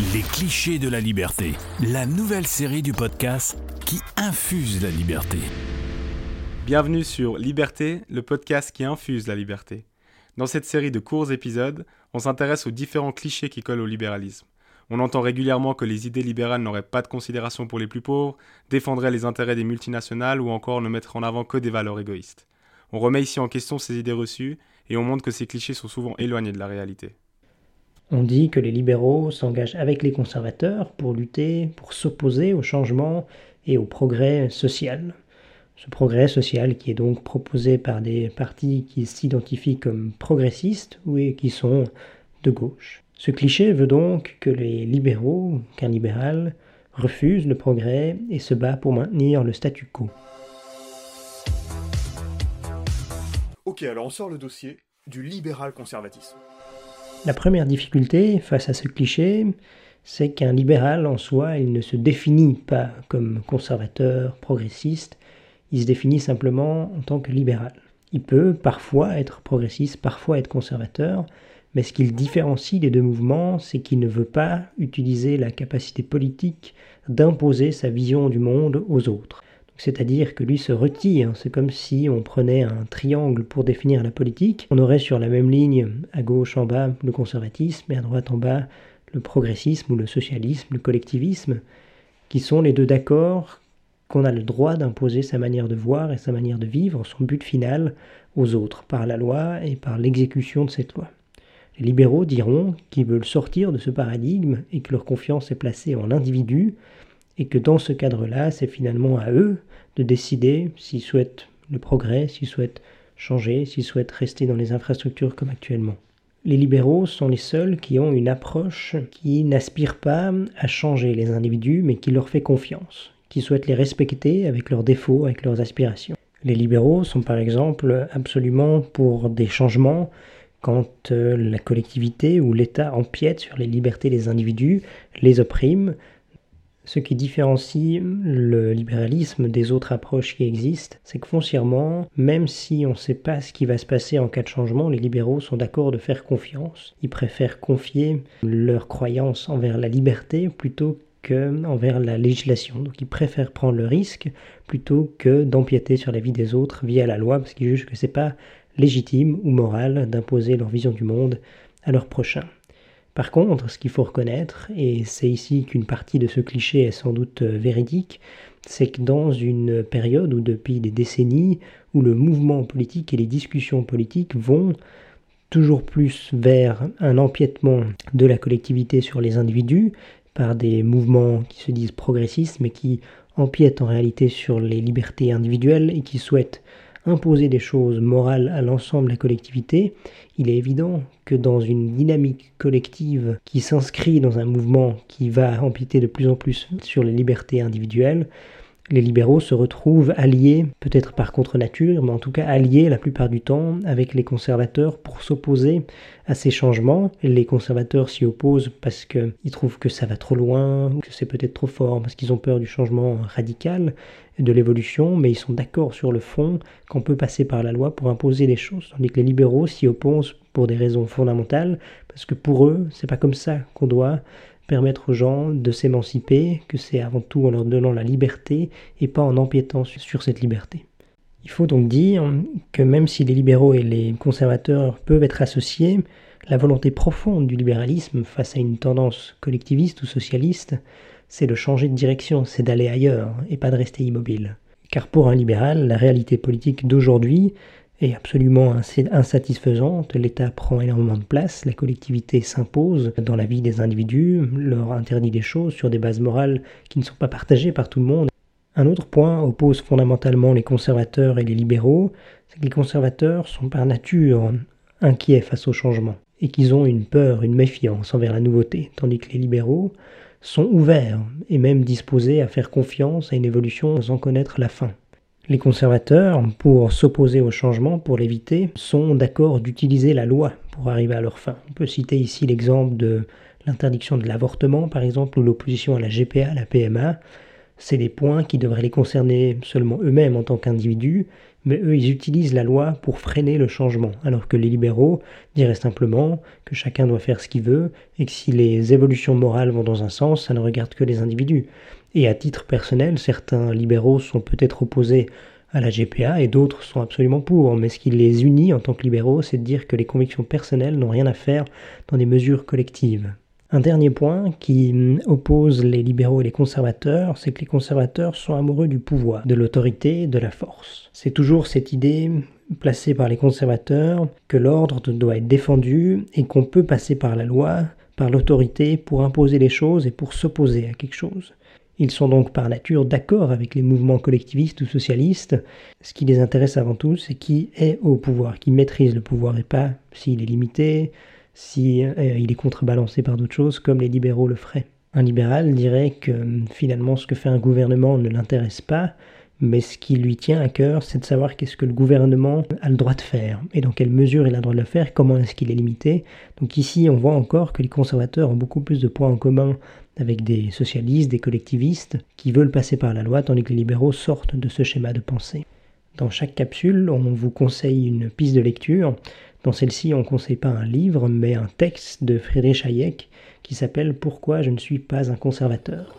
Les clichés de la liberté, la nouvelle série du podcast qui infuse la liberté. Bienvenue sur Liberté, le podcast qui infuse la liberté. Dans cette série de courts épisodes, on s'intéresse aux différents clichés qui collent au libéralisme. On entend régulièrement que les idées libérales n'auraient pas de considération pour les plus pauvres, défendraient les intérêts des multinationales ou encore ne mettraient en avant que des valeurs égoïstes. On remet ici en question ces idées reçues et on montre que ces clichés sont souvent éloignés de la réalité. On dit que les libéraux s'engagent avec les conservateurs pour lutter, pour s'opposer au changement et au progrès social. Ce progrès social qui est donc proposé par des partis qui s'identifient comme progressistes ou qui sont de gauche. Ce cliché veut donc que les libéraux, qu'un libéral, refuse le progrès et se bat pour maintenir le statu quo. Ok, alors on sort le dossier du libéral conservatisme. La première difficulté face à ce cliché, c'est qu'un libéral en soi, il ne se définit pas comme conservateur, progressiste, il se définit simplement en tant que libéral. Il peut parfois être progressiste, parfois être conservateur, mais ce qu'il différencie des deux mouvements, c'est qu'il ne veut pas utiliser la capacité politique d'imposer sa vision du monde aux autres c'est-à-dire que lui se retire. C'est comme si on prenait un triangle pour définir la politique. On aurait sur la même ligne, à gauche en bas, le conservatisme et à droite en bas, le progressisme ou le socialisme, le collectivisme, qui sont les deux d'accord qu'on a le droit d'imposer sa manière de voir et sa manière de vivre, son but final, aux autres, par la loi et par l'exécution de cette loi. Les libéraux diront qu'ils veulent sortir de ce paradigme et que leur confiance est placée en l'individu, et que dans ce cadre-là, c'est finalement à eux de décider s'ils souhaitent le progrès, s'ils souhaitent changer, s'ils souhaitent rester dans les infrastructures comme actuellement. Les libéraux sont les seuls qui ont une approche qui n'aspire pas à changer les individus, mais qui leur fait confiance, qui souhaitent les respecter avec leurs défauts, avec leurs aspirations. Les libéraux sont par exemple absolument pour des changements quand euh, la collectivité ou l'État empiète sur les libertés des individus, les opprime, ce qui différencie le libéralisme des autres approches qui existent, c'est que foncièrement, même si on ne sait pas ce qui va se passer en cas de changement, les libéraux sont d'accord de faire confiance. Ils préfèrent confier leur croyance envers la liberté plutôt qu'envers la législation. Donc ils préfèrent prendre le risque plutôt que d'empiéter sur la vie des autres via la loi, parce qu'ils jugent que ce n'est pas légitime ou moral d'imposer leur vision du monde à leurs prochains. Par contre, ce qu'il faut reconnaître, et c'est ici qu'une partie de ce cliché est sans doute euh, véridique, c'est que dans une période où depuis des décennies, où le mouvement politique et les discussions politiques vont toujours plus vers un empiètement de la collectivité sur les individus, par des mouvements qui se disent progressistes, mais qui empiètent en réalité sur les libertés individuelles et qui souhaitent imposer des choses morales à l'ensemble de la collectivité, il est évident que dans une dynamique collective qui s'inscrit dans un mouvement qui va empiéter de plus en plus sur les libertés individuelles, les libéraux se retrouvent alliés, peut-être par contre-nature, mais en tout cas alliés la plupart du temps avec les conservateurs pour s'opposer à ces changements. Les conservateurs s'y opposent parce qu'ils trouvent que ça va trop loin, que c'est peut-être trop fort, parce qu'ils ont peur du changement radical, de l'évolution, mais ils sont d'accord sur le fond qu'on peut passer par la loi pour imposer les choses, tandis que les libéraux s'y opposent pour des raisons fondamentales, parce que pour eux, c'est pas comme ça qu'on doit permettre aux gens de s'émanciper, que c'est avant tout en leur donnant la liberté et pas en empiétant sur cette liberté. Il faut donc dire que même si les libéraux et les conservateurs peuvent être associés, la volonté profonde du libéralisme face à une tendance collectiviste ou socialiste, c'est de changer de direction, c'est d'aller ailleurs et pas de rester immobile. Car pour un libéral, la réalité politique d'aujourd'hui, est absolument insatisfaisante. L'État prend énormément de place, la collectivité s'impose dans la vie des individus, leur interdit des choses sur des bases morales qui ne sont pas partagées par tout le monde. Un autre point oppose fondamentalement les conservateurs et les libéraux, c'est que les conservateurs sont par nature inquiets face au changement et qu'ils ont une peur, une méfiance envers la nouveauté, tandis que les libéraux sont ouverts et même disposés à faire confiance à une évolution sans connaître la fin. Les conservateurs, pour s'opposer au changement, pour l'éviter, sont d'accord d'utiliser la loi pour arriver à leur fin. On peut citer ici l'exemple de l'interdiction de l'avortement, par exemple, ou l'opposition à la GPA, la PMA. C'est des points qui devraient les concerner seulement eux-mêmes en tant qu'individus, mais eux, ils utilisent la loi pour freiner le changement, alors que les libéraux diraient simplement que chacun doit faire ce qu'il veut, et que si les évolutions morales vont dans un sens, ça ne regarde que les individus. Et à titre personnel, certains libéraux sont peut-être opposés à la GPA et d'autres sont absolument pour, mais ce qui les unit en tant que libéraux, c'est de dire que les convictions personnelles n'ont rien à faire dans des mesures collectives. Un dernier point qui oppose les libéraux et les conservateurs, c'est que les conservateurs sont amoureux du pouvoir, de l'autorité, de la force. C'est toujours cette idée placée par les conservateurs que l'ordre doit être défendu et qu'on peut passer par la loi, par l'autorité pour imposer les choses et pour s'opposer à quelque chose. Ils sont donc par nature d'accord avec les mouvements collectivistes ou socialistes. Ce qui les intéresse avant tout, c'est qui est au pouvoir, qui maîtrise le pouvoir et pas s'il est limité, si euh, est contrebalancé par d'autres choses, comme les libéraux le feraient. Un libéral dirait que finalement ce que fait un gouvernement ne l'intéresse pas, mais ce qui lui tient à cœur, c'est de savoir qu'est-ce que le gouvernement a le droit de faire, et dans quelle mesure il a le droit de le faire, comment est-ce qu'il est limité. Donc ici, on voit encore que les conservateurs ont beaucoup plus de points en commun avec des socialistes, des collectivistes, qui veulent passer par la loi, tandis que les libéraux sortent de ce schéma de pensée. Dans chaque capsule, on vous conseille une piste de lecture. Dans celle-ci, on ne conseille pas un livre, mais un texte de Friedrich Hayek qui s'appelle Pourquoi je ne suis pas un conservateur.